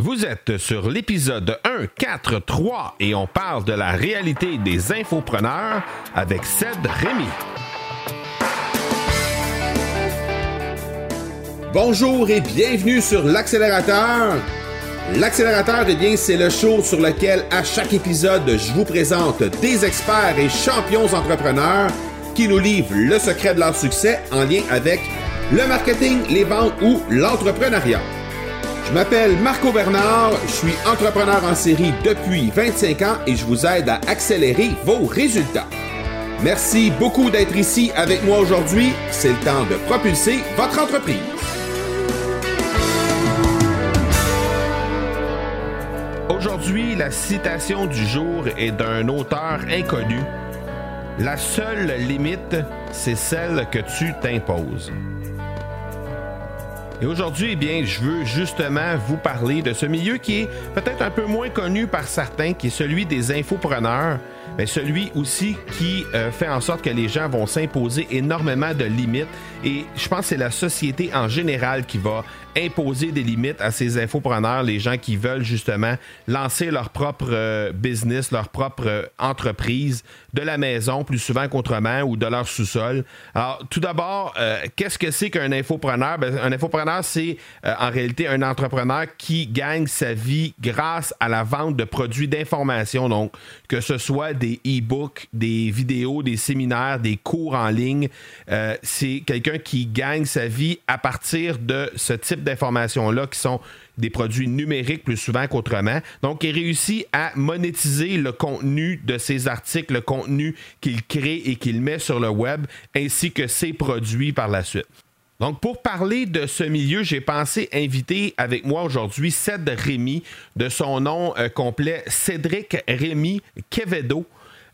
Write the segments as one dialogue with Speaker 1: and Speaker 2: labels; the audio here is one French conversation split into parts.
Speaker 1: Vous êtes sur l'épisode 1, 4, 3 et on parle de la réalité des infopreneurs avec Ced Rémy.
Speaker 2: Bonjour et bienvenue sur l'accélérateur. L'accélérateur, eh bien, c'est le show sur lequel à chaque épisode, je vous présente des experts et champions entrepreneurs qui nous livrent le secret de leur succès en lien avec le marketing, les ventes ou l'entrepreneuriat. Je m'appelle Marco Bernard, je suis entrepreneur en série depuis 25 ans et je vous aide à accélérer vos résultats. Merci beaucoup d'être ici avec moi aujourd'hui. C'est le temps de propulser votre entreprise.
Speaker 1: Aujourd'hui, la citation du jour est d'un auteur inconnu. La seule limite, c'est celle que tu t'imposes. Et aujourd'hui, eh bien, je veux justement vous parler de ce milieu qui est peut-être un peu moins connu par certains, qui est celui des infopreneurs, mais celui aussi qui euh, fait en sorte que les gens vont s'imposer énormément de limites. Et je pense que c'est la société en général qui va imposer des limites à ces infopreneurs, les gens qui veulent justement lancer leur propre euh, business, leur propre euh, entreprise de la maison, plus souvent qu'autrement, ou de leur sous-sol. Alors, tout d'abord, euh, qu'est-ce que c'est qu'un infopreneur? Ben, un infopreneur, c'est en réalité un entrepreneur qui gagne sa vie grâce à la vente de produits d'information, donc que ce soit des e-books, des vidéos, des séminaires, des cours en ligne. c'est quelqu'un qui gagne sa vie à partir de ce type d'informations-là qui sont des produits numériques plus souvent qu'autrement. Donc, il réussit à monétiser le contenu de ses articles, le contenu qu'il crée et qu'il met sur le web, ainsi que ses produits par la suite. Donc, pour parler de ce milieu, j'ai pensé inviter avec moi aujourd'hui Ced Rémy, de son nom euh, complet Cédric Rémy Quevedo.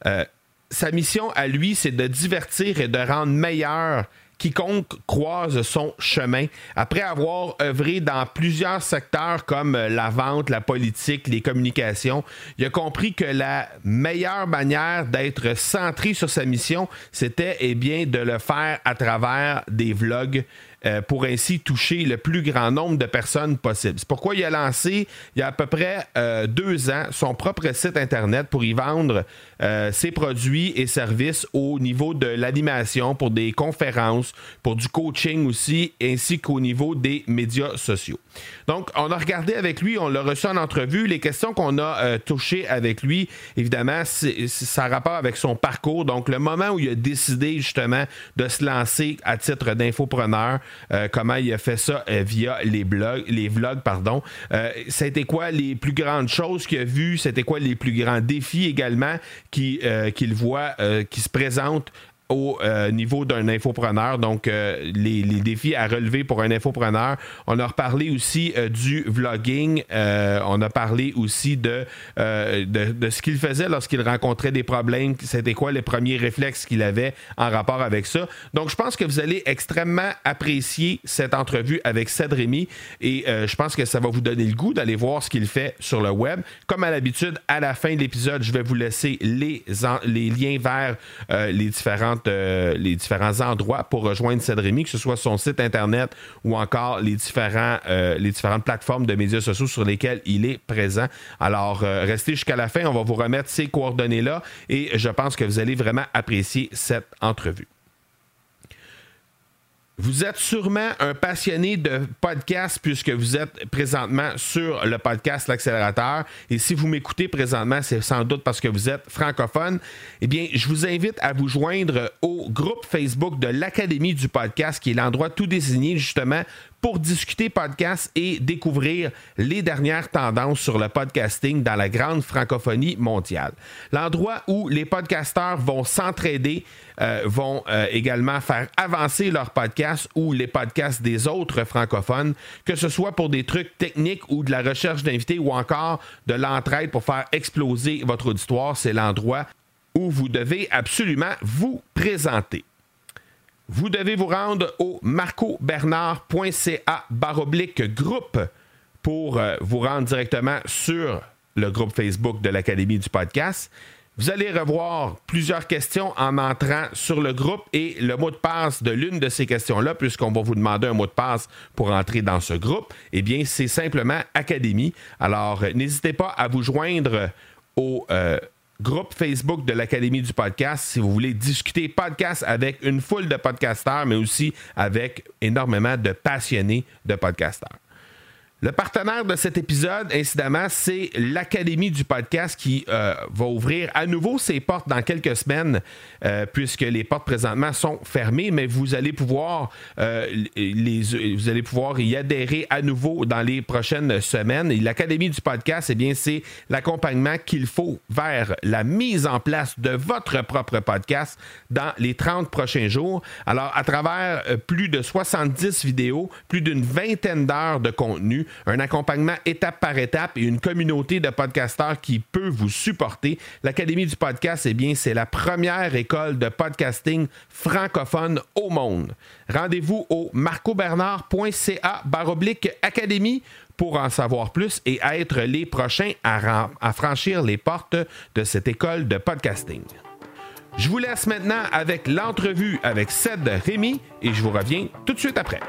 Speaker 1: Euh, sa mission à lui, c'est de divertir et de rendre meilleur quiconque croise son chemin. Après avoir œuvré dans plusieurs secteurs comme la vente, la politique, les communications, il a compris que la meilleure manière d'être centré sur sa mission, c'était eh bien de le faire à travers des vlogs euh, pour ainsi toucher le plus grand nombre de personnes possible. C'est pourquoi il a lancé, il y a à peu près euh, deux ans, son propre site Internet pour y vendre euh, ses produits et services au niveau de l'animation, pour des conférences, pour du coaching aussi, ainsi qu'au niveau des médias sociaux. Donc, on a regardé avec lui, on l'a reçu en entrevue. Les questions qu'on a touchées avec lui, évidemment, ça a rapport avec son parcours. Donc, le moment où il a décidé justement de se lancer à titre d'infopreneur, euh, comment il a fait ça euh, via les blogs, les vlogs, pardon. Euh, c'était quoi les plus grandes choses qu'il a vues, c'était quoi les plus grands défis également qu'il voit qui se présentent au euh, niveau d'un infopreneur, donc euh, les, défis à relever pour un infopreneur. On a reparlé aussi euh, du vlogging, on a parlé aussi de, de, ce qu'il faisait lorsqu'il rencontrait des problèmes, c'était quoi les premiers réflexes qu'il avait en rapport avec ça. Donc je pense que vous allez extrêmement apprécier cette entrevue avec Ced et je pense que ça va vous donner le goût d'aller voir ce qu'il fait sur le web. Comme à l'habitude, à la fin de l'épisode, je vais vous laisser les, les liens vers les euh, les différents endroits pour rejoindre Cédrémy, que ce soit son site internet ou encore les, euh, les différentes plateformes de médias sociaux sur lesquelles il est présent. Alors, euh, restez jusqu'à la fin, on va vous remettre ces coordonnées-là et je pense que vous allez vraiment apprécier cette entrevue. Vous êtes sûrement un passionné de podcast puisque vous êtes présentement sur le podcast L'accélérateur. Et si vous m'écoutez présentement, c'est sans doute parce que vous êtes francophone. Eh bien, je vous invite à vous joindre au groupe Facebook de l'Académie du podcast, qui est l'endroit tout désigné justement pour discuter podcast et découvrir les dernières tendances sur le podcasting dans la grande francophonie mondiale. L'endroit où les podcasteurs vont s'entraider, euh, vont euh, également faire avancer leur podcast ou les podcasts des autres francophones, que ce soit pour des trucs techniques ou de la recherche d'invités ou encore de l'entraide pour faire exploser votre auditoire. C'est l'endroit où vous devez absolument vous présenter vous devez vous rendre au marcobernard.ca baroblique groupe pour euh, vous rendre directement sur le groupe Facebook de l'Académie du podcast. Vous allez revoir plusieurs questions en entrant sur le groupe et le mot de passe de l'une de ces questions-là, puisqu'on va vous demander un mot de passe pour entrer dans ce groupe, eh bien, c'est simplement Académie. Alors, n'hésitez pas à vous joindre au euh, groupe Facebook de l'Académie du podcast si vous voulez discuter podcast avec une foule de podcasteurs, mais aussi avec énormément de passionnés de podcasteurs. Le partenaire de cet épisode, incidemment, c'est l'Académie du podcast qui euh, va ouvrir à nouveau ses portes dans quelques semaines, euh, puisque les portes présentement sont fermées, mais vous allez pouvoir euh, vous allez pouvoir y adhérer à nouveau dans les prochaines semaines. L'Académie du podcast, eh bien, c'est l'accompagnement qu'il faut vers la mise en place de votre propre podcast dans les 30 prochains jours. Alors, à travers plus de 70 vidéos, plus d'une vingtaine d'heures de contenu, un accompagnement étape par étape et une communauté de podcasteurs qui peut vous supporter. L'Académie du podcast, eh bien, c'est la première école de podcasting francophone au monde. Rendez-vous au marcobernard.ca baroblique académie pour en savoir plus et être les prochains à, franchir les portes de cette école de podcasting. Je vous laisse maintenant avec l'entrevue avec Ced Rémy et je vous reviens tout de suite après.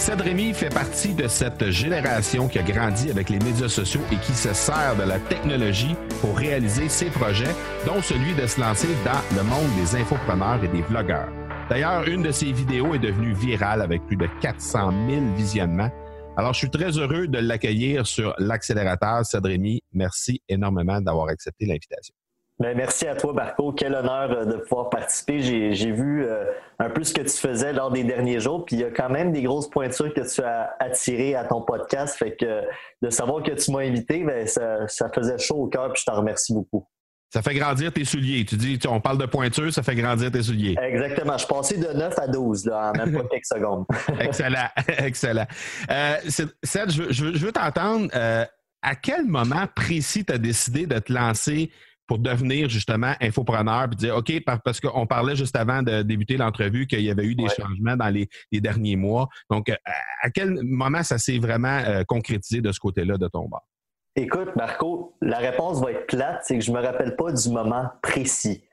Speaker 1: Ced fait partie de cette génération qui a grandi avec les médias sociaux et qui se sert de la technologie pour réaliser ses projets, dont celui de se lancer dans le monde des infopreneurs et des vlogueurs. D'ailleurs, une de ses vidéos est devenue virale avec plus de 400 000 visionnements. Alors, je suis très heureux de l'accueillir sur l'accélérateur. Ced merci énormément d'avoir accepté l'invitation.
Speaker 3: Ben, merci à toi, Marco. Quel honneur euh, de pouvoir participer. J'ai vu euh, un peu ce que tu faisais lors des derniers jours, puis il y a quand même des grosses pointures que tu as attirées à ton podcast. Fait que de savoir que tu m'as invité, ben, ça, faisait chaud au cœur, puis je t'en remercie beaucoup.
Speaker 1: Ça fait grandir tes souliers. Tu dis, on parle de pointures, ça fait grandir tes souliers.
Speaker 3: Exactement. Je suis passé de 9 à 12 là, en même pas quelques secondes.
Speaker 1: excellent, excellent. Euh, Seth, je, veux t'entendre. à quel moment précis tu as décidé de te lancer pour devenir justement infopreneur puis dire OK, parce qu'on parlait juste avant de débuter l'entrevue qu'il y avait eu des changements dans les, derniers mois. Donc, euh, à, quel moment ça s'est vraiment euh, concrétisé de ce côté-là de ton bord?
Speaker 3: Écoute, Marco, la réponse va être plate, c'est que je ne me rappelle pas du moment précis.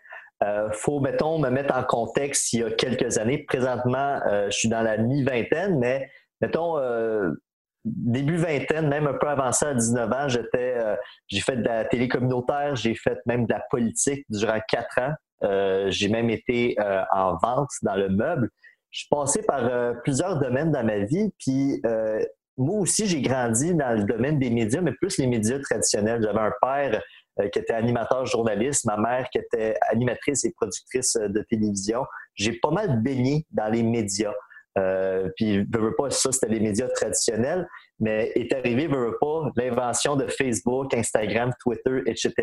Speaker 3: Il euh, faut, mettons, me mettre en contexte il y a quelques années. Présentement, je suis dans la mi-vingtaine, mais mettons, début vingtaine, même un peu avancé à 19 ans, j'étais, euh, j'ai fait de la télé communautaire, j'ai fait même de la politique durant quatre ans. Euh, j'ai même été euh, en vente dans le meuble. Je suis passé par plusieurs domaines dans ma vie, puis moi aussi, j'ai grandi dans le domaine des médias, mais plus les médias traditionnels. J'avais un père qui était animateur journaliste, ma mère qui était animatrice et productrice de télévision. J'ai pas mal baigné dans les médias. Euh, puis, veux, veux pas, ça, c'était les médias traditionnels, mais est arrivé, veux, veux pas, l'invention de Facebook, Instagram, Twitter, etc.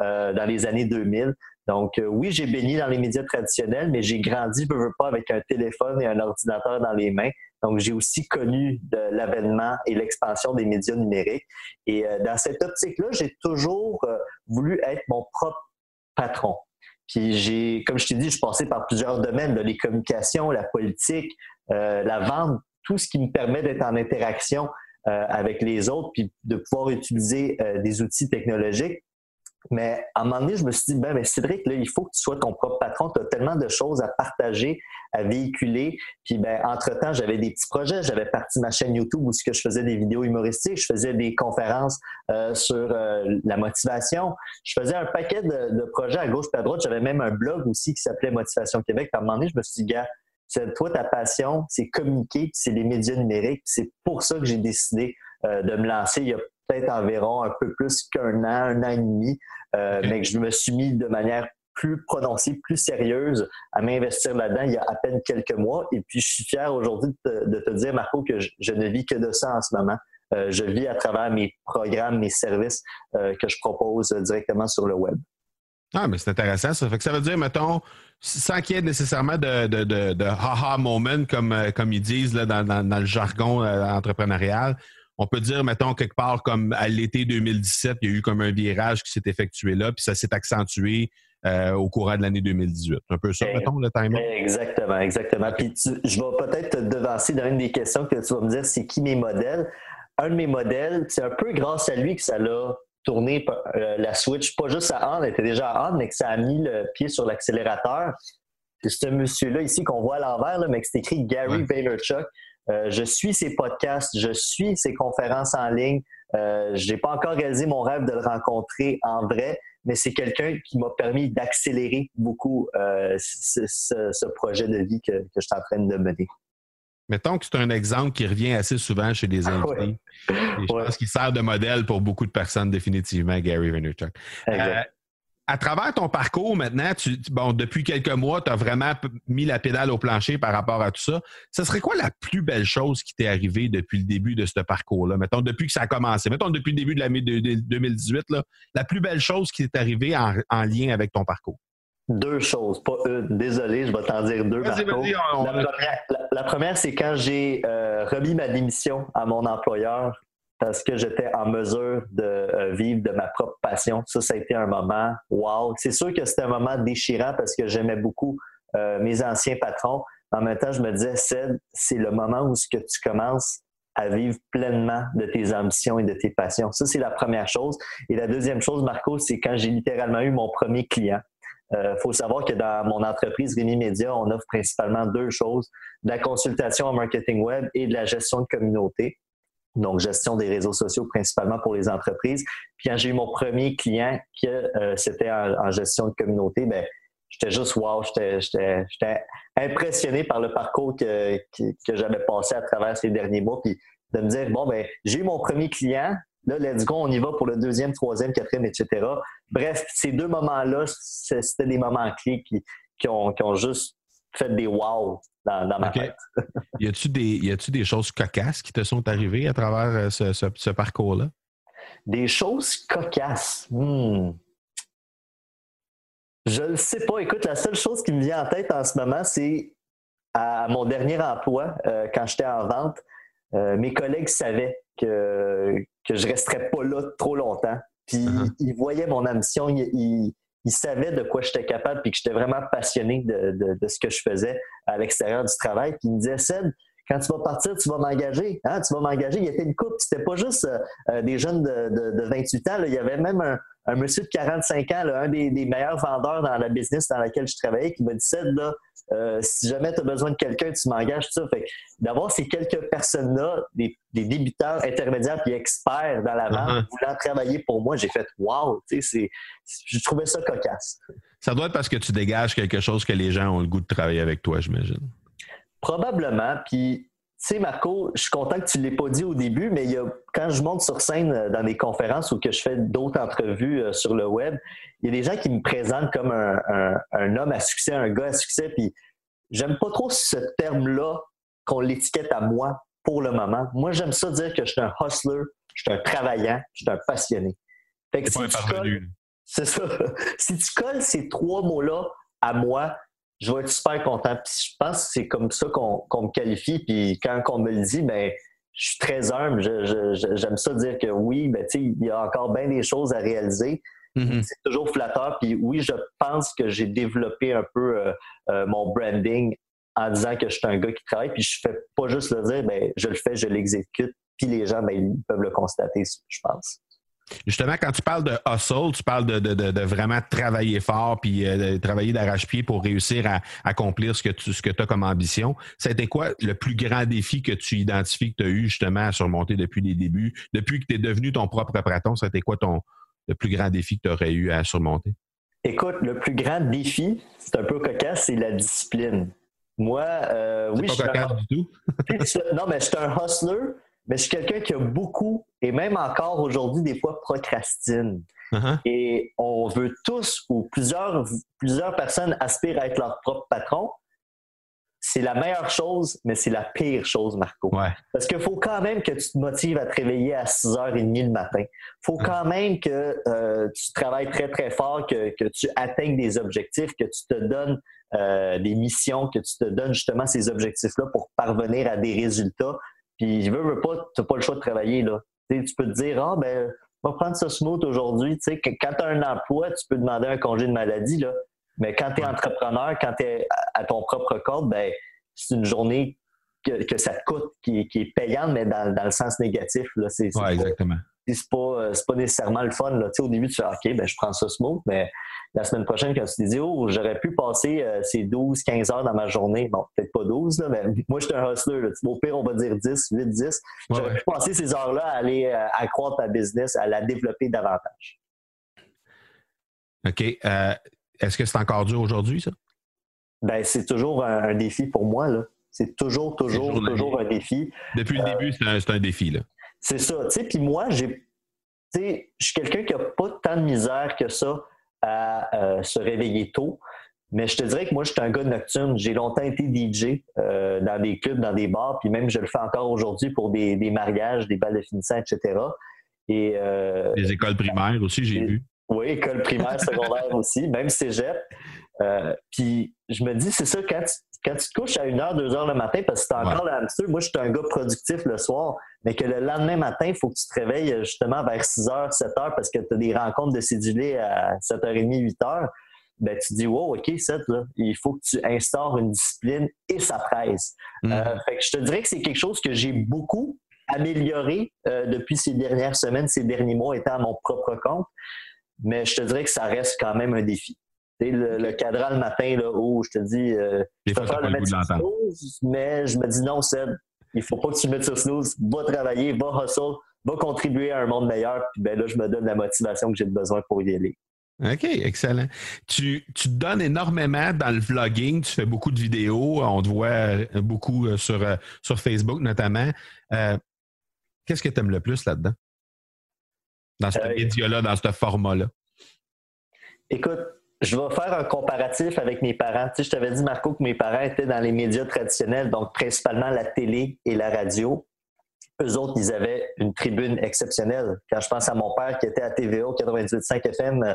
Speaker 3: Euh, dans les années 2000. Donc, euh, oui, j'ai baigné dans les médias traditionnels, mais j'ai grandi, veux, veux pas, avec un téléphone et un ordinateur dans les mains. Donc, j'ai aussi connu l'avènement et l'expansion des médias numériques. Et dans cette optique-là, j'ai toujours voulu être mon propre patron. Puis j'ai, comme je t'ai dit, je suis passé par plusieurs domaines, les communications, la politique, la vente, tout ce qui me permet d'être en interaction euh, avec les autres, puis de pouvoir utiliser euh, des outils technologiques. Mais à un moment donné, je me suis dit, ben, mais Cédric, là, il faut que tu sois ton propre patron. Tu as tellement de choses à partager, à véhiculer. Puis, ben, entre-temps, j'avais des petits projets. J'avais parti ma chaîne YouTube où je faisais des vidéos humoristiques. Je faisais des conférences sur la motivation. Je faisais un paquet de, de projets à gauche et à droite. J'avais même un blog aussi qui s'appelait Motivation Québec. à un moment donné, je me suis dit, gars, toi, ta passion, c'est communiquer, c'est les médias numériques. C'est pour ça que j'ai décidé euh, de me lancer il y a peut-être environ un peu plus qu'un an, un an et demi, euh, mais que je me suis mis de manière plus prononcée, plus sérieuse à m'investir là-dedans il y a à peine quelques mois. Et puis, je suis fier aujourd'hui de, te dire, Marco, que je, ne vis que de ça en ce moment. Euh, je vis à travers mes programmes, mes services que je propose directement sur le web.
Speaker 1: Ah, mais c'est intéressant. Ça fait que ça veut dire, mettons, sans qu'il y ait nécessairement de, de, de, de ha-ha moment, comme, euh, comme ils disent là, dans, dans, le jargon euh, entrepreneurial, on peut dire, mettons, quelque part comme à l'été 2017, il y a eu comme un virage qui s'est effectué là, puis ça s'est accentué euh, au courant de l'année 2018. Un peu ça, mettons, le timing.
Speaker 3: Exactement, exactement. Puis je vais peut-être te devancer dans une des questions que tu vas me dire, c'est qui mes modèles? un de mes modèles, c'est un peu grâce à lui que ça l'a tourné euh, la Switch, pas juste à on, elle était déjà à on, mais que ça a mis le pied sur l'accélérateur. C'est ce monsieur-là ici qu'on voit à l'envers, mais que c'est écrit Gary Vaynerchuk. Euh, je suis ses podcasts, je suis ses conférences en ligne. Euh, je n'ai pas encore réalisé mon rêve de le rencontrer en vrai, mais c'est quelqu'un qui m'a permis d'accélérer beaucoup euh, ce, projet de vie que, que je suis en train de mener.
Speaker 1: Mettons que c'est un exemple qui revient assez souvent chez des ah invités. je pense qu'il sert de modèle pour beaucoup de personnes, définitivement, Gary Vaynerchuk à travers ton parcours maintenant, tu, bon, depuis quelques mois, tu as vraiment mis la pédale au plancher par rapport à tout ça. Ce serait quoi la plus belle chose qui t'est arrivée depuis le début de ce parcours-là? Mettons, depuis que ça a commencé. Mettons, depuis le début de l'année 2018, là, la plus belle chose qui t'est arrivée en, lien avec ton parcours.
Speaker 3: Deux choses, pas une. Désolé, je vais t'en dire deux. la, première, la, première, c'est quand j'ai euh, remis ma démission à mon employeur parce que j'étais en mesure de euh, vivre de ma propre passion. Ça, ça a été un moment wow. C'est sûr que c'était un moment déchirant parce que j'aimais beaucoup euh, mes anciens patrons. En même temps, je me disais, c'est le moment où ce que tu commences à vivre pleinement de tes ambitions et de tes passions. Ça, c'est la première chose. Et la deuxième chose, Marco, c'est quand j'ai littéralement eu mon premier client. Il euh, faut savoir que dans mon entreprise Rémi Média, on offre principalement deux choses, de la consultation en marketing web et de la gestion de communauté donc gestion des réseaux sociaux principalement pour les entreprises. Puis quand j'ai eu mon premier client que euh, c'était en, gestion de communauté, ben j'étais juste wow, j'étais impressionné par le parcours que, que, j'avais passé à travers ces derniers mois. Puis de me dire, bon, ben j'ai eu mon premier client, là, let's go, on y va pour le deuxième, troisième, quatrième, etc. Bref, ces deux moments-là, c'était des moments clés qui, qui, ont, qui ont juste fait des wow dans, ma tête.
Speaker 1: y a-tu des, des choses cocasses qui te sont arrivées à travers euh, ce, parcours-là?
Speaker 3: Des choses cocasses. Hmm. Je ne sais pas. Écoute, la seule chose qui me vient en tête en ce moment, c'est à mon dernier emploi, euh, quand j'étais en vente, euh, mes collègues savaient que, que je ne resterais pas là trop longtemps. Puis uh-huh. ils voyaient mon ambition, ils, il savait de quoi j'étais capable puis que j'étais vraiment passionné de, ce que je faisais à l'extérieur du travail. Puis il me disait, quand tu vas partir, tu vas m'engager. Hein? Tu vas m'engager. Il y avait une coupe. C'était pas juste euh, euh, des jeunes de, 28 ans. Il y avait même un, monsieur de 45 ans, un des, meilleurs vendeurs dans la business dans laquelle je travaillais, qui m'a dit Seb, là, euh, si jamais tu as besoin de quelqu'un, tu m'engages, ça. Fait d'avoir ces quelques personnes-là, des, débutants intermédiaires puis experts dans la vente, uh-huh. voulant travailler pour moi, j'ai fait wow, tu sais, je trouvais ça cocasse.
Speaker 1: Ça doit être parce que tu dégages quelque chose que les gens ont le goût de travailler avec toi, j'imagine.
Speaker 3: Probablement. Puis, tu sais, Marco, je suis content que tu ne l'aies pas dit au début, mais il y a, quand je monte sur scène euh, dans des conférences ou que je fais d'autres entrevues euh, sur le web, il y a des gens qui me présentent comme un, homme à succès, un gars à succès. Puis, j'aime pas trop ce terme-là qu'on l'étiquette à moi pour le moment. Moi, j'aime ça dire que je suis un hustler, je suis un travaillant, je suis un passionné.
Speaker 1: Fait que si
Speaker 3: c'est ça. si tu colles ces trois mots-là à moi, je vais être super content. Puis je pense que c'est comme ça qu'on me qualifie. Puis quand on me le dit, ben je suis très humble. J'aime ça dire que oui, ben, il y a encore bien des choses à réaliser. Mm-hmm. C'est toujours flatteur. Puis oui, je pense que j'ai développé un peu euh, euh, mon branding en disant que je suis un gars qui travaille. Puis je fais pas juste le dire, ben, je le fais, je l'exécute. Puis les gens, ben, ils peuvent le constater, je pense.
Speaker 1: Justement, quand tu parles de hustle, tu parles de, vraiment travailler fort puis euh, de travailler d'arrache-pied pour réussir à, accomplir ce que tu ce que as comme ambition. C'était quoi le plus grand défi que tu identifies que tu as eu justement à surmonter depuis les débuts? Depuis que tu es devenu ton propre patron, c'était quoi ton le plus grand défi que tu aurais eu à surmonter?
Speaker 3: Écoute, le plus grand défi, c'est un peu cocasse, c'est la discipline. Moi, euh, oui,
Speaker 1: pas cocasse du tout.
Speaker 3: non, mais je suis un hustler, mais je suis quelqu'un qui a beaucoup, et même encore aujourd'hui, des fois procrastine. Uh-huh. Et on veut tous, ou plusieurs, plusieurs personnes aspirent à être leur propre patron. C'est la meilleure chose, mais c'est la pire chose, Marco. Parce qu'il faut quand même que tu te motives à te réveiller à 6h30 le matin. Il faut uh-huh. quand même que euh, tu travailles très, très fort, que, que, tu atteignes des objectifs, que tu te donnes euh, des missions, que tu te donnes justement ces objectifs-là pour parvenir à des résultats puis je veux, veux pas, tu n'as pas le choix de travailler. Là. tu peux te dire, ah ben, on va prendre ce smooth aujourd'hui. Tu sais, quand tu as un emploi, tu peux demander un congé de maladie. Là. Mais quand tu es entrepreneur, quand tu es à ton propre compte, ben, c'est une journée que, ça te coûte, qui, est payante, mais dans, le sens négatif. Là,
Speaker 1: c'est, exactement.
Speaker 3: C'est pas, pas nécessairement le fun. Là. Au début, tu fais OK, ben, je prends ça smooth, mais la semaine prochaine, quand tu te dis Oh, j'aurais pu passer euh, ces 12, 15 heures dans ma journée, bon, peut-être pas 12, là, mais moi, je suis un hustler. Là. Au pire, on va dire 10, 8, 10. J'aurais pu passer ces heures-là à aller euh, accroître ta business, à la développer davantage.
Speaker 1: OK. Euh, est-ce que c'est encore dur aujourd'hui, ça?
Speaker 3: Ben, c'est toujours un, défi pour moi. Là. C'est toujours, toujours, toujours un défi.
Speaker 1: Depuis le début, c'est un, défi. Là.
Speaker 3: C'est ça. Puis moi, j'ai, je suis quelqu'un qui n'a pas tant de misère que ça à euh, se réveiller tôt. Mais je te dirais que moi, je suis un gars nocturne. J'ai longtemps été DJ euh, dans des clubs, dans des bars, puis même je le fais encore aujourd'hui pour des, mariages, des balles de finissant, etc. Et,
Speaker 1: euh, les écoles primaires aussi, j'ai vu.
Speaker 3: Oui, école primaire, secondaire aussi, même cégep. Euh, puis je me dis, c'est ça, quand tu, quand tu te couches à 1h, 2h le matin, parce que c'est encore la moi, je suis un gars productif le soir, mais que le lendemain matin, il faut que tu te réveilles euh, justement vers 6h, 7h parce que tu as des rencontres de cédulés à 7h30, 8h. Ben, tu dis, wow, OK, 7, là, il faut que tu instaures une discipline et ça presse. Mm. Euh, fait que je te dirais que c'est quelque chose que j'ai beaucoup amélioré depuis ces dernières semaines, ces derniers mois, étant à mon propre compte mais je te dirais que ça reste quand même un défi. Le, le, cadran le matin, là, où je te dis, euh, je préfère le mettre sur snooze, mais je me dis non, Seb, il faut pas que tu le mettes sur snooze, va travailler, va hustle, va contribuer à un monde meilleur, puis ben là, je me donne la motivation que j'ai besoin pour y aller.
Speaker 1: OK, excellent. Tu, tu, te donnes énormément dans le vlogging, tu fais beaucoup de vidéos, on te voit euh, beaucoup euh, sur, sur Facebook notamment. Qu'est-ce que tu aimes le plus là-dedans? dans ce euh, média-là, dans ce format-là?
Speaker 3: Écoute, je vais faire un comparatif avec mes parents. Tu sais, je t'avais dit, Marco, que mes parents étaient dans les médias traditionnels, donc principalement la télé et la radio. Eux autres, ils avaient une tribune exceptionnelle. Quand je pense à mon père qui était à TVA, 98.5 FM,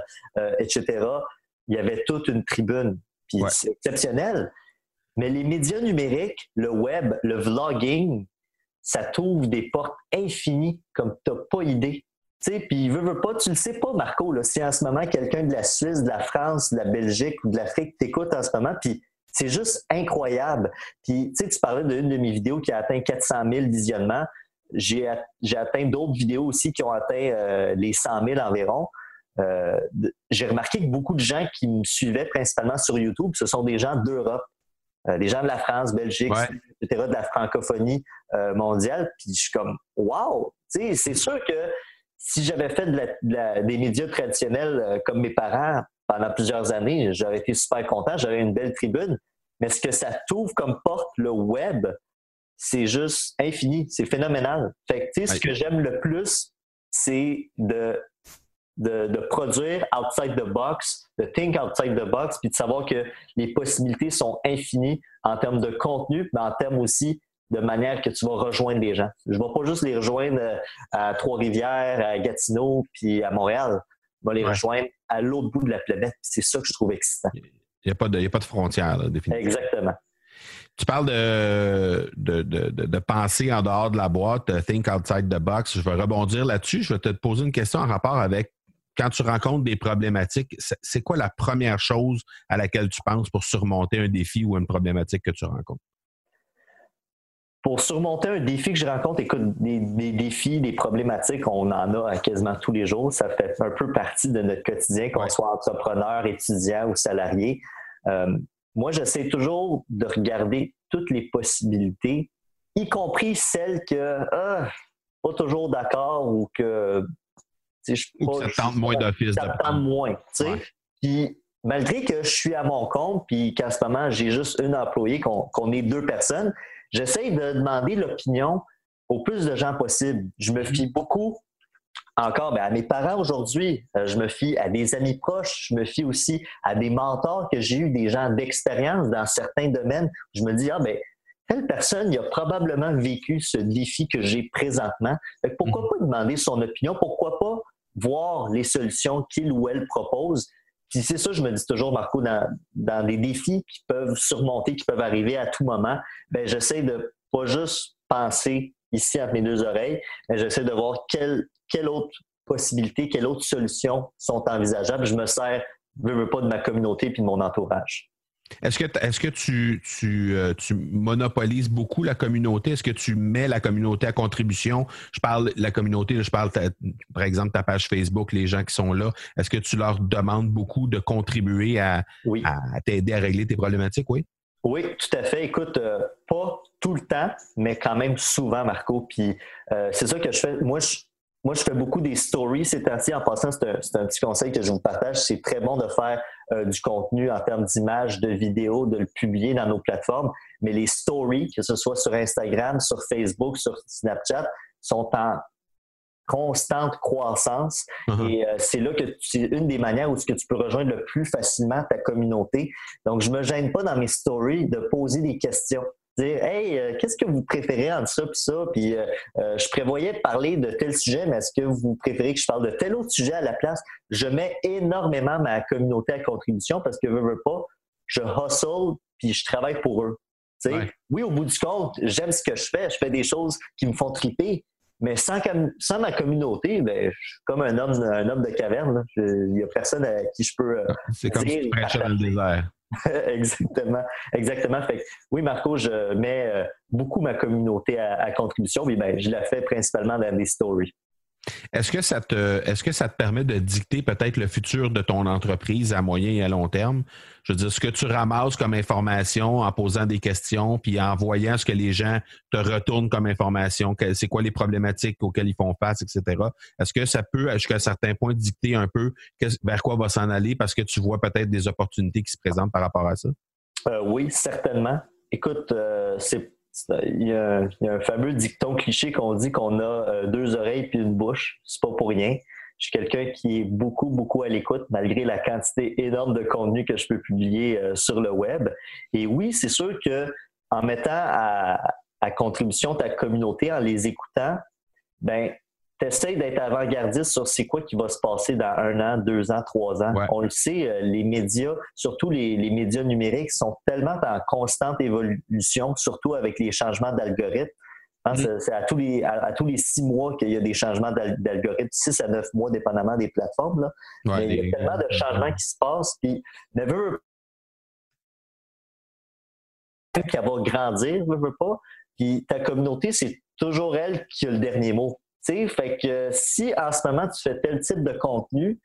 Speaker 3: etc., il y avait toute une tribune. Puis c'est exceptionnel. Mais les médias numériques, le web, le vlogging, ça t'ouvre des portes infinies comme tu n'as pas idée. Tu sais, puis veut, veut pas, tu le sais pas, Marco, là, si en ce moment quelqu'un de la Suisse, de la France, de la Belgique ou de l'Afrique t'écoute en ce moment, puis c'est juste incroyable. Puis, tu sais, tu parlais d'une de mes vidéos qui a atteint 400 000 visionnements. J'ai atteint d'autres vidéos aussi qui ont atteint euh, les 100 000 environ. Euh, j'ai remarqué que beaucoup de gens qui me suivaient principalement sur YouTube, ce sont des gens d'Europe, euh, des gens de la France, Belgique, etc., de la francophonie mondiale. Puis je suis comme, wow! Tu sais, c'est sûr que si j'avais fait des médias traditionnels euh, comme mes parents pendant plusieurs années, j'aurais été super content, j'aurais une belle tribune. Mais ce que ça t'ouvre comme porte, le web, c'est juste infini, c'est phénoménal. Fait que, ce que j'aime le plus, c'est de, de, produire outside the box, de think outside the box, puis de savoir que les possibilités sont infinies en termes de contenu, mais en termes aussi de manière que tu vas rejoindre des gens. Je ne vais pas juste les rejoindre euh, à Trois-Rivières, à Gatineau, puis à Montréal. Je vais les rejoindre à l'autre bout de la planète. C'est ça que je trouve excitant. Il
Speaker 1: n'y a, pas de, de frontières, définitivement.
Speaker 3: Exactement.
Speaker 1: Tu parles de, de, de, de, penser en dehors de la boîte, think outside the box. Je vais rebondir là-dessus. Je vais te poser une question en rapport avec quand tu rencontres des problématiques. C'est quoi la première chose à laquelle tu penses pour surmonter un défi ou une problématique que tu rencontres?
Speaker 3: Pour surmonter un défi que je rencontre, écoute, des, défis, des problématiques, on en a quasiment tous les jours. Ça fait un peu partie de notre quotidien, qu'on soit entrepreneur, étudiant ou salarié. Euh, moi, j'essaie toujours de regarder toutes les possibilités, y compris celles que, ah, pas toujours d'accord ou que,
Speaker 1: je ou que ça tente moins d'office.
Speaker 3: Ça tente moins, tu sais. Puis, malgré que je suis à mon compte, puis qu'en ce moment, j'ai juste une employée, qu'on est deux personnes, j'essaie de demander l'opinion au plus de gens possible. Je me fie beaucoup encore ben, à mes parents aujourd'hui, euh, je me fie à des amis proches, je me fie aussi à des mentors que j'ai eu, des gens d'expérience dans certains domaines. Je me dis, ah ben, telle personne a probablement vécu ce défi que j'ai présentement. pourquoi mm-hmm. pas demander son opinion? Pourquoi pas voir les solutions qu'il ou elle propose? Puis c'est ça, je me dis toujours, Marco, dans, dans les défis qui peuvent surmonter, qui peuvent arriver à tout moment, ben j'essaie de pas juste penser ici entre mes deux oreilles, mais j'essaie de voir quelle, quelle autre possibilité, quelles autres solutions sont envisageables. Je me sers, veux, veux pas, de ma communauté puis de mon entourage.
Speaker 1: Est-ce que, est que tu, euh, tu, monopolises beaucoup la communauté? Est-ce que tu mets la communauté à contribution? Je parle de la communauté, je parle, par exemple, ta page Facebook, les gens qui sont là. Est-ce que tu leur demandes beaucoup de contribuer à, à t'aider à régler tes problématiques? Oui.
Speaker 3: Oui, tout à fait. Écoute, euh, pas tout le temps, mais quand même souvent, Marco. Puis euh, c'est ça que je fais. Moi, je, moi, je fais beaucoup des stories ces temps-ci. En passant, c'est un, petit conseil que je vous partage. C'est très bon de faire euh, du contenu en termes d'images, de vidéos, de le publier dans nos plateformes. Mais les stories, que ce soit sur Instagram, sur Facebook, sur Snapchat, sont en constante croissance. Uh-huh. Et euh, c'est là que c'est une des manières où que tu peux rejoindre le plus facilement ta communauté. Donc, je me gêne pas dans mes stories de poser des questions dire Hey, euh, qu'est-ce que vous préférez entre ça et ça? Puis euh, euh, je prévoyais de parler de tel sujet, mais est-ce que vous préférez que je parle de tel autre sujet à la place? Je mets énormément ma communauté à contribution parce que veux, veux pas, je hustle puis je travaille pour eux. Oui, au bout du compte, j'aime ce que je fais, je fais des choses qui me font triper, mais sans, sans ma communauté, ben, je suis comme un homme, un homme de caverne. Il n'y a personne à qui je peux.
Speaker 1: C'est comme si tu prêchais dans le désert.
Speaker 3: exactement, exactement. Fait oui, Marco, je mets euh, beaucoup ma communauté à, contribution, mais ben, je la fais principalement dans des stories.
Speaker 1: Est-ce que ça te permet de dicter peut-être le futur de ton entreprise à moyen et à long terme? Je veux dire, ce que tu ramasses comme information en posant des questions, puis en voyant ce que les gens te retournent comme information, c'est quoi les problématiques auxquelles ils font face, etc. Est-ce que ça peut, jusqu'à certains points, dicter un peu vers quoi va s'en aller parce que tu vois peut-être des opportunités qui se présentent par rapport à ça?
Speaker 3: Euh, oui, certainement. Écoute, euh, c'est il y, a, un fameux dicton cliché qu'on dit qu'on a euh, deux oreilles puis une bouche. C'est pas pour rien. Je suis quelqu'un qui est beaucoup, beaucoup à l'écoute, malgré la quantité énorme de contenu que je peux publier euh, sur le web. Et oui, c'est sûr que en mettant à, à, contribution ta communauté, en les écoutant, ben tu d'être avant-gardiste sur c'est quoi qui va se passer dans un an, deux ans, trois ans. On le sait, euh, les médias, surtout les, médias numériques, sont tellement en constante évolution, surtout avec les changements d'algorithmes. Mm-hmm. C'est à tous les à, tous les six mois qu'il y a des changements d'algorithmes, six à neuf mois, dépendamment des plateformes. Là. Mais il y a tellement de changements qui se passent. Puis, ne veut qu'elle va grandir, ne veut pas. Puis ta communauté, c'est toujours elle qui a le dernier mot fait que si en ce moment tu fais tel type de contenu,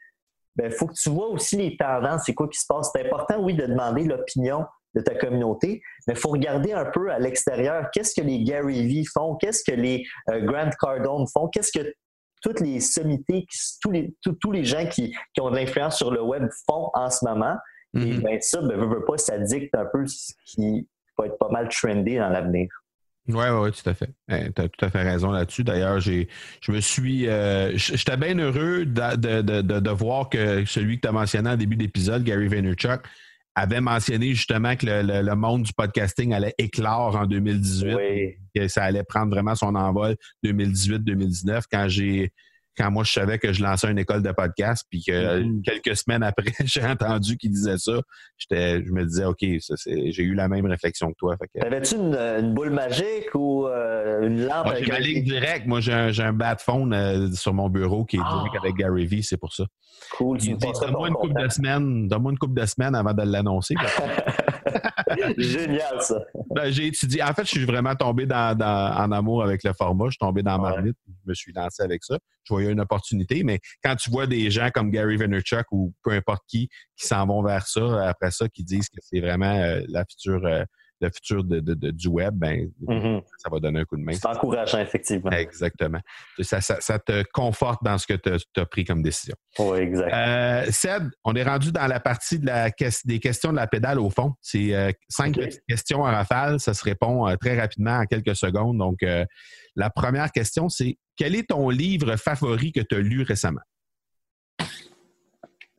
Speaker 3: ben faut que tu vois aussi les tendances, c'est quoi qui se passe. C'est important, oui, de demander l'opinion de ta communauté, mais il faut regarder un peu à l'extérieur. Qu'est-ce que les Gary Vee font? Qu'est-ce que les euh, Grant Cardone font? Qu'est-ce que toutes les sommités, tous les, tous, les gens qui, ont de l'influence sur le web font en ce moment? Et mm-hmm. bien ça, ben, veut, pas, ça dicte un peu ce qui va être pas mal trendy dans l'avenir.
Speaker 1: Oui, oui, tout à fait. Eh, tu as tout à fait raison là-dessus. D'ailleurs, j'ai, je me suis. Euh, j'étais bien heureux de, de, de, de, voir que celui que tu as mentionné au début d'épisode, Gary Vaynerchuk, avait mentionné justement que le, le, monde du podcasting allait éclore en 2018. Oui. Que ça allait prendre vraiment son envol 2018-2019. Quand j'ai quand moi je savais que je lançais une école de podcast, puis que mm-hmm. quelques semaines après, j'ai entendu qu'il disait ça, je me disais, OK, j'ai eu la même réflexion que toi.
Speaker 3: T'avais-tu une, boule magique ou euh, une lampe?
Speaker 1: j'ai ma ligne directe. Moi, j'ai un, un bad phone euh, sur mon bureau qui est ah! direct avec Gary Vee, c'est pour ça.
Speaker 3: Cool.
Speaker 1: Donne-moi une couple de semaines, donne-moi une couple de semaines avant de l'annoncer.
Speaker 3: Génial, ça.
Speaker 1: Ben, j'ai étudié. En fait, je suis vraiment tombé dans, en amour avec le format. Je suis tombé dans ma Je me suis lancé avec ça. Je voyais une opportunité. Mais quand tu vois des gens comme Gary Vaynerchuk ou peu importe qui qui s'en vont vers ça, après ça, qui disent que c'est vraiment euh, la future. Euh, le futur de, du web, ben, mm-hmm. ça va donner un coup de main.
Speaker 3: C'est encourageant, effectivement.
Speaker 1: Exactement. Ça, ça, te conforte dans ce que tu as pris comme décision.
Speaker 3: Oui, exact.
Speaker 1: Euh, Seb, on est rendu dans la partie de la, des questions de la pédale au fond. C'est euh, cinq questions en rafale. Ça se répond euh, très rapidement en quelques secondes. Donc, la première question, c'est quel est ton livre favori que tu as lu récemment?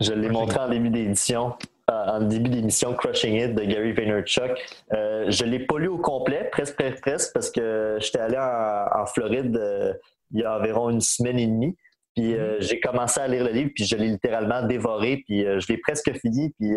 Speaker 3: Je l'ai montré en début d'édition en début d'émission Crushing It de Gary Vaynerchuk. Euh, je ne l'ai pas lu au complet, presque, presque, parce que j'étais allé en, Floride euh, il y a environ une semaine et demie. Puis euh, mm-hmm. j'ai commencé à lire le livre, puis je l'ai littéralement dévoré, puis je l'ai presque fini. Puis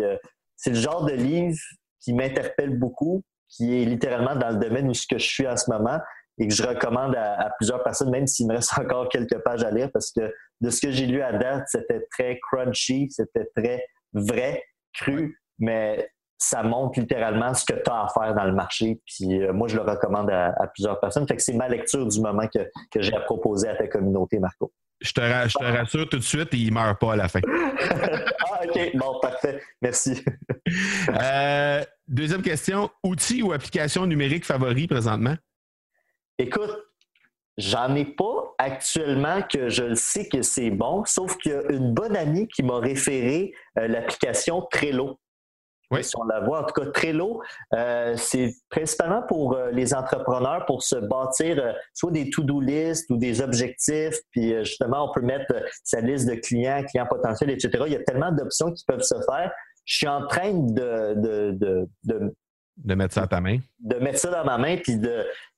Speaker 3: c'est le genre de livre qui m'interpelle beaucoup, qui est littéralement dans le domaine où ce que je suis en ce moment et que je recommande à, à plusieurs personnes, même s'il me reste encore quelques pages à lire, parce que de ce que j'ai lu à date, c'était très crunchy, c'était très vrai cru, mais ça montre littéralement ce que tu as à faire dans le marché. Puis moi, je le recommande à, plusieurs personnes. Fait que c'est ma lecture du moment que, que j'ai à proposer à ta communauté, Marco.
Speaker 1: Je te, rassure tout de suite, il ne meurt pas à la fin.
Speaker 3: ah, OK. Bon, parfait. Merci.
Speaker 1: Euh, deuxième question. Outils ou applications numériques favoris présentement?
Speaker 3: Écoute, j'en ai pas actuellement que je le sais que c'est bon, sauf qu'il y a une bonne amie qui m'a référé euh, l'application Trello. Oui. Si on la voit, en tout cas, Trello, euh, c'est principalement pour euh, les entrepreneurs pour se bâtir soit des to-do list ou des objectifs, puis justement, on peut mettre sa liste de clients, clients potentiels, etc. Il y a tellement d'options qui peuvent se faire. Je suis en train de, de, de
Speaker 1: de mettre ça à ta main?
Speaker 3: De mettre ça dans ma main puis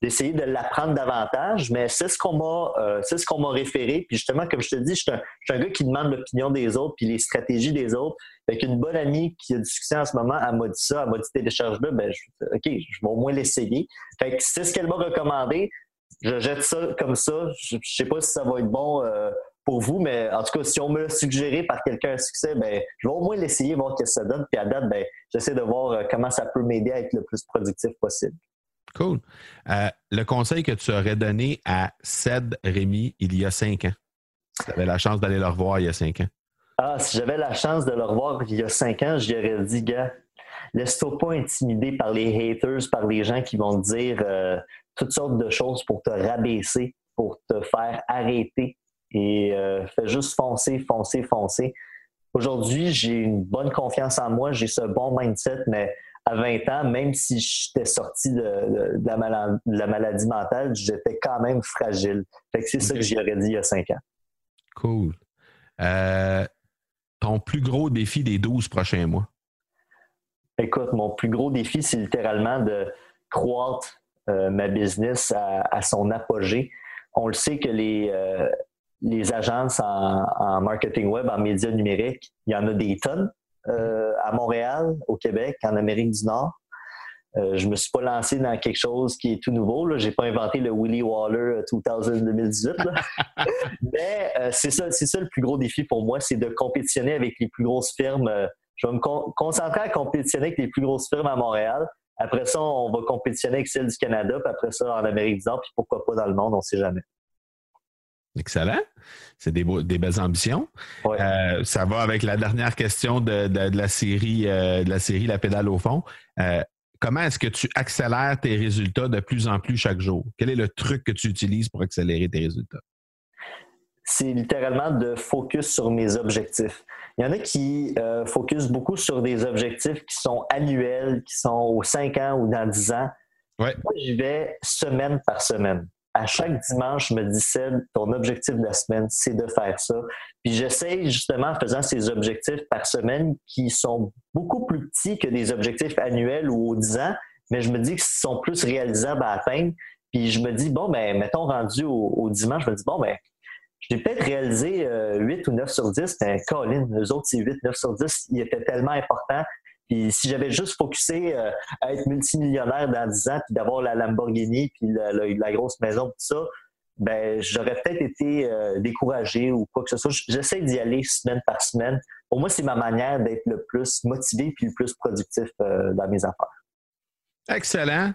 Speaker 3: d'essayer de, l'apprendre davantage, mais c'est ce qu'on m'a euh, ce qu'on m'a référé. Puis justement, comme je te dis, je suis un, gars qui demande l'opinion des autres puis les stratégies des autres. Avec une bonne amie qui a du succès en ce moment, elle m'a dit ça, elle m'a dit télécharge-le, ben OK, je vais au moins l'essayer. Fait que c'est ce qu'elle m'a recommandé. Je jette ça comme ça. Je, ne sais pas si ça va être bon. Euh, pour vous, mais en tout cas, si on me l'a suggéré par quelqu'un à succès, ben, je vais au moins l'essayer, voir ce que ça donne. Puis à date, ben, j'essaie de voir euh, comment ça peut m'aider à être le plus productif possible.
Speaker 1: Cool. Euh, le conseil que tu aurais donné à Ced Rémi il y a cinq ans, si tu avais la chance d'aller le revoir il y a cinq ans.
Speaker 3: Ah, si j'avais la chance de le revoir il y a cinq ans, j'aurais dit, gars, laisse-toi pas intimider par les haters, par les gens qui vont te dire euh, toutes sortes de choses pour te rabaisser, pour te faire arrêter et euh, fais juste foncer, foncer, foncer. Aujourd'hui, j'ai une bonne confiance en moi, j'ai ce bon mindset, mais à 20 ans, même si j'étais sorti de, la maladie, mentale, j'étais quand même fragile. Fait que c'est ça que j'y aurais dit il y a 5 ans.
Speaker 1: Cool. Euh, ton plus gros défi des 12 prochains mois?
Speaker 3: Écoute, mon plus gros défi, c'est littéralement de croître euh, ma business à, son apogée. On le sait que les, euh, les agences en, marketing web, en médias numériques, il y en a des tonnes euh, à Montréal, au Québec, en Amérique du Nord. Euh, je me suis pas lancé dans quelque chose qui est tout nouveau. Je n'ai pas inventé le Willy Waller 2018. Euh, Mais euh, c'est ça, c'est ça le plus gros défi pour moi, c'est de compétitionner avec les plus grosses firmes. je vais me concentrer à compétitionner avec les plus grosses firmes à Montréal. Après ça, on va compétitionner avec celles du Canada, puis après ça, en Amérique du Nord, puis pourquoi pas dans le monde, on ne sait jamais.
Speaker 1: Excellent. C'est des, des, belles ambitions. Euh, ça va avec la dernière question de, la série, euh, de la série La pédale au fond. Euh, comment est-ce que tu accélères tes résultats de plus en plus chaque jour? Quel est le truc que tu utilises pour accélérer tes résultats?
Speaker 3: C'est littéralement de focus sur mes objectifs. Il y en a qui focus beaucoup sur des objectifs qui sont annuels, qui sont aux 5 ans ou dans 10 ans. Moi, j'y vais semaine par semaine à chaque dimanche, je me dis, ton objectif de la semaine, c'est de faire ça. Puis j'essaie justement en faisant ces objectifs par semaine qui sont beaucoup plus petits que des objectifs annuels ou aux 10 ans, mais je me dis qu'ils sont plus réalisables à atteindre. Puis je me dis, bon, ben, mettons rendu au, dimanche, je me dis, bon, ben, j'ai peut-être réalisé 8 euh, ou 9 sur 10, mais Colin, les autres, c'est 8, 9 sur 10, il était tellement important puis si j'avais juste focusé euh, à être multimillionnaire dans 10 ans, puis d'avoir la Lamborghini, puis la, grosse maison, tout ça, ben j'aurais peut-être été euh, découragé ou quoi que ce soit. J'essaie d'y aller semaine par semaine. Pour moi, c'est ma manière d'être le plus motivé puis le plus productif euh, dans mes affaires.
Speaker 1: Excellent.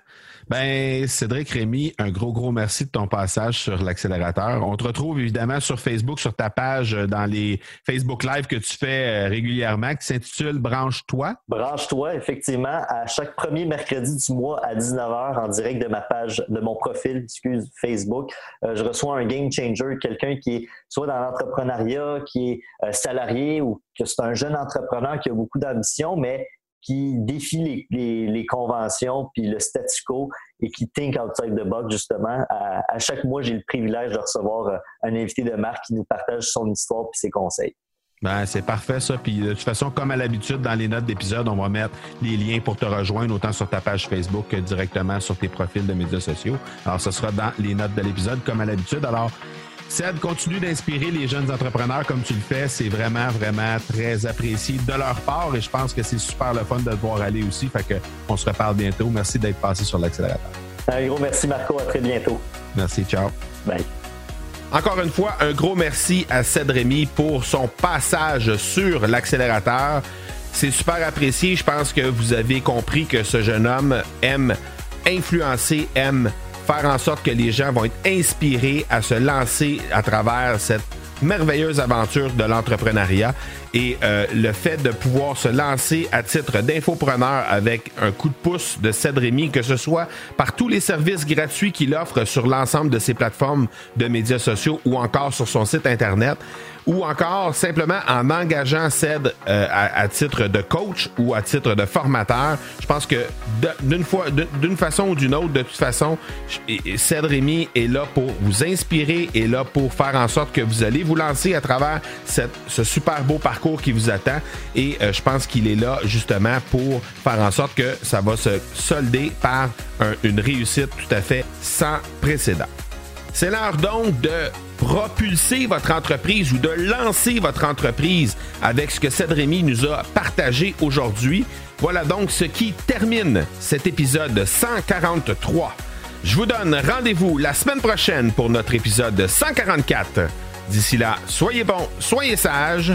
Speaker 1: Ben, Cédric Rémy, un gros, gros merci de ton passage sur l'accélérateur. On te retrouve évidemment sur Facebook, sur ta page, euh, dans les Facebook Live que tu fais euh, régulièrement, qui s'intitule Branche-toi.
Speaker 3: Branche-toi, effectivement, à chaque premier mercredi du mois à 19h en direct de ma page, de mon profil, excuse, Facebook. Euh, je reçois un game changer, quelqu'un qui est soit dans l'entrepreneuriat, qui est salarié ou que c'est un jeune entrepreneur qui a beaucoup d'ambition, mais qui défie les, conventions puis le statu quo et qui think outside the box, justement. À, chaque mois, j'ai le privilège de recevoir euh, un invité de marque qui nous partage son histoire puis ses conseils.
Speaker 1: Ben, c'est parfait ça. Puis de toute façon, comme à l'habitude, dans les notes d'épisode, on va mettre les liens pour te rejoindre autant sur ta page Facebook que directement sur tes profils de médias sociaux. Alors, ce sera dans les notes de l'épisode, comme à l'habitude. Alors, Ced, continue d'inspirer les jeunes entrepreneurs comme tu le fais. C'est vraiment, vraiment très apprécié de leur part et je pense que c'est super le fun de te voir aller aussi. Fait que on se reparle bientôt. Merci d'être passé sur l'accélérateur.
Speaker 3: Un gros merci, Marco. À très bientôt.
Speaker 1: Merci. Ciao.
Speaker 3: Bye.
Speaker 1: Encore une fois, un gros merci à Ced Rémy pour son passage sur l'accélérateur. C'est super apprécié. Je pense que vous avez compris que ce jeune homme aime influencer, aime faire en sorte que les gens vont être inspirés à se lancer à travers cette merveilleuse aventure de l'entrepreneuriat et euh, le fait de pouvoir se lancer à titre d'infopreneur avec un coup de pouce de Ced que ce soit par tous les services gratuits qu'il offre sur l'ensemble de ses plateformes de médias sociaux ou encore sur son site Internet, ou encore simplement en engageant Ced euh, à, titre de coach ou à titre de formateur. Je pense que d'une fois, d'une façon ou d'une autre, de toute façon, Ced Rémy est là pour vous inspirer, et là pour faire en sorte que vous allez vous lancer à travers ce super beau parcours qui vous attend. Et euh, je pense qu'il est là justement pour faire en sorte que ça va se solder par une réussite tout à fait sans précédent. C'est l'heure donc de propulser votre entreprise ou de lancer votre entreprise avec ce que Cédrémy nous a partagé aujourd'hui. Voilà donc ce qui termine cet épisode 143. Je vous donne rendez-vous la semaine prochaine pour notre épisode 144. D'ici là, soyez bons, soyez sages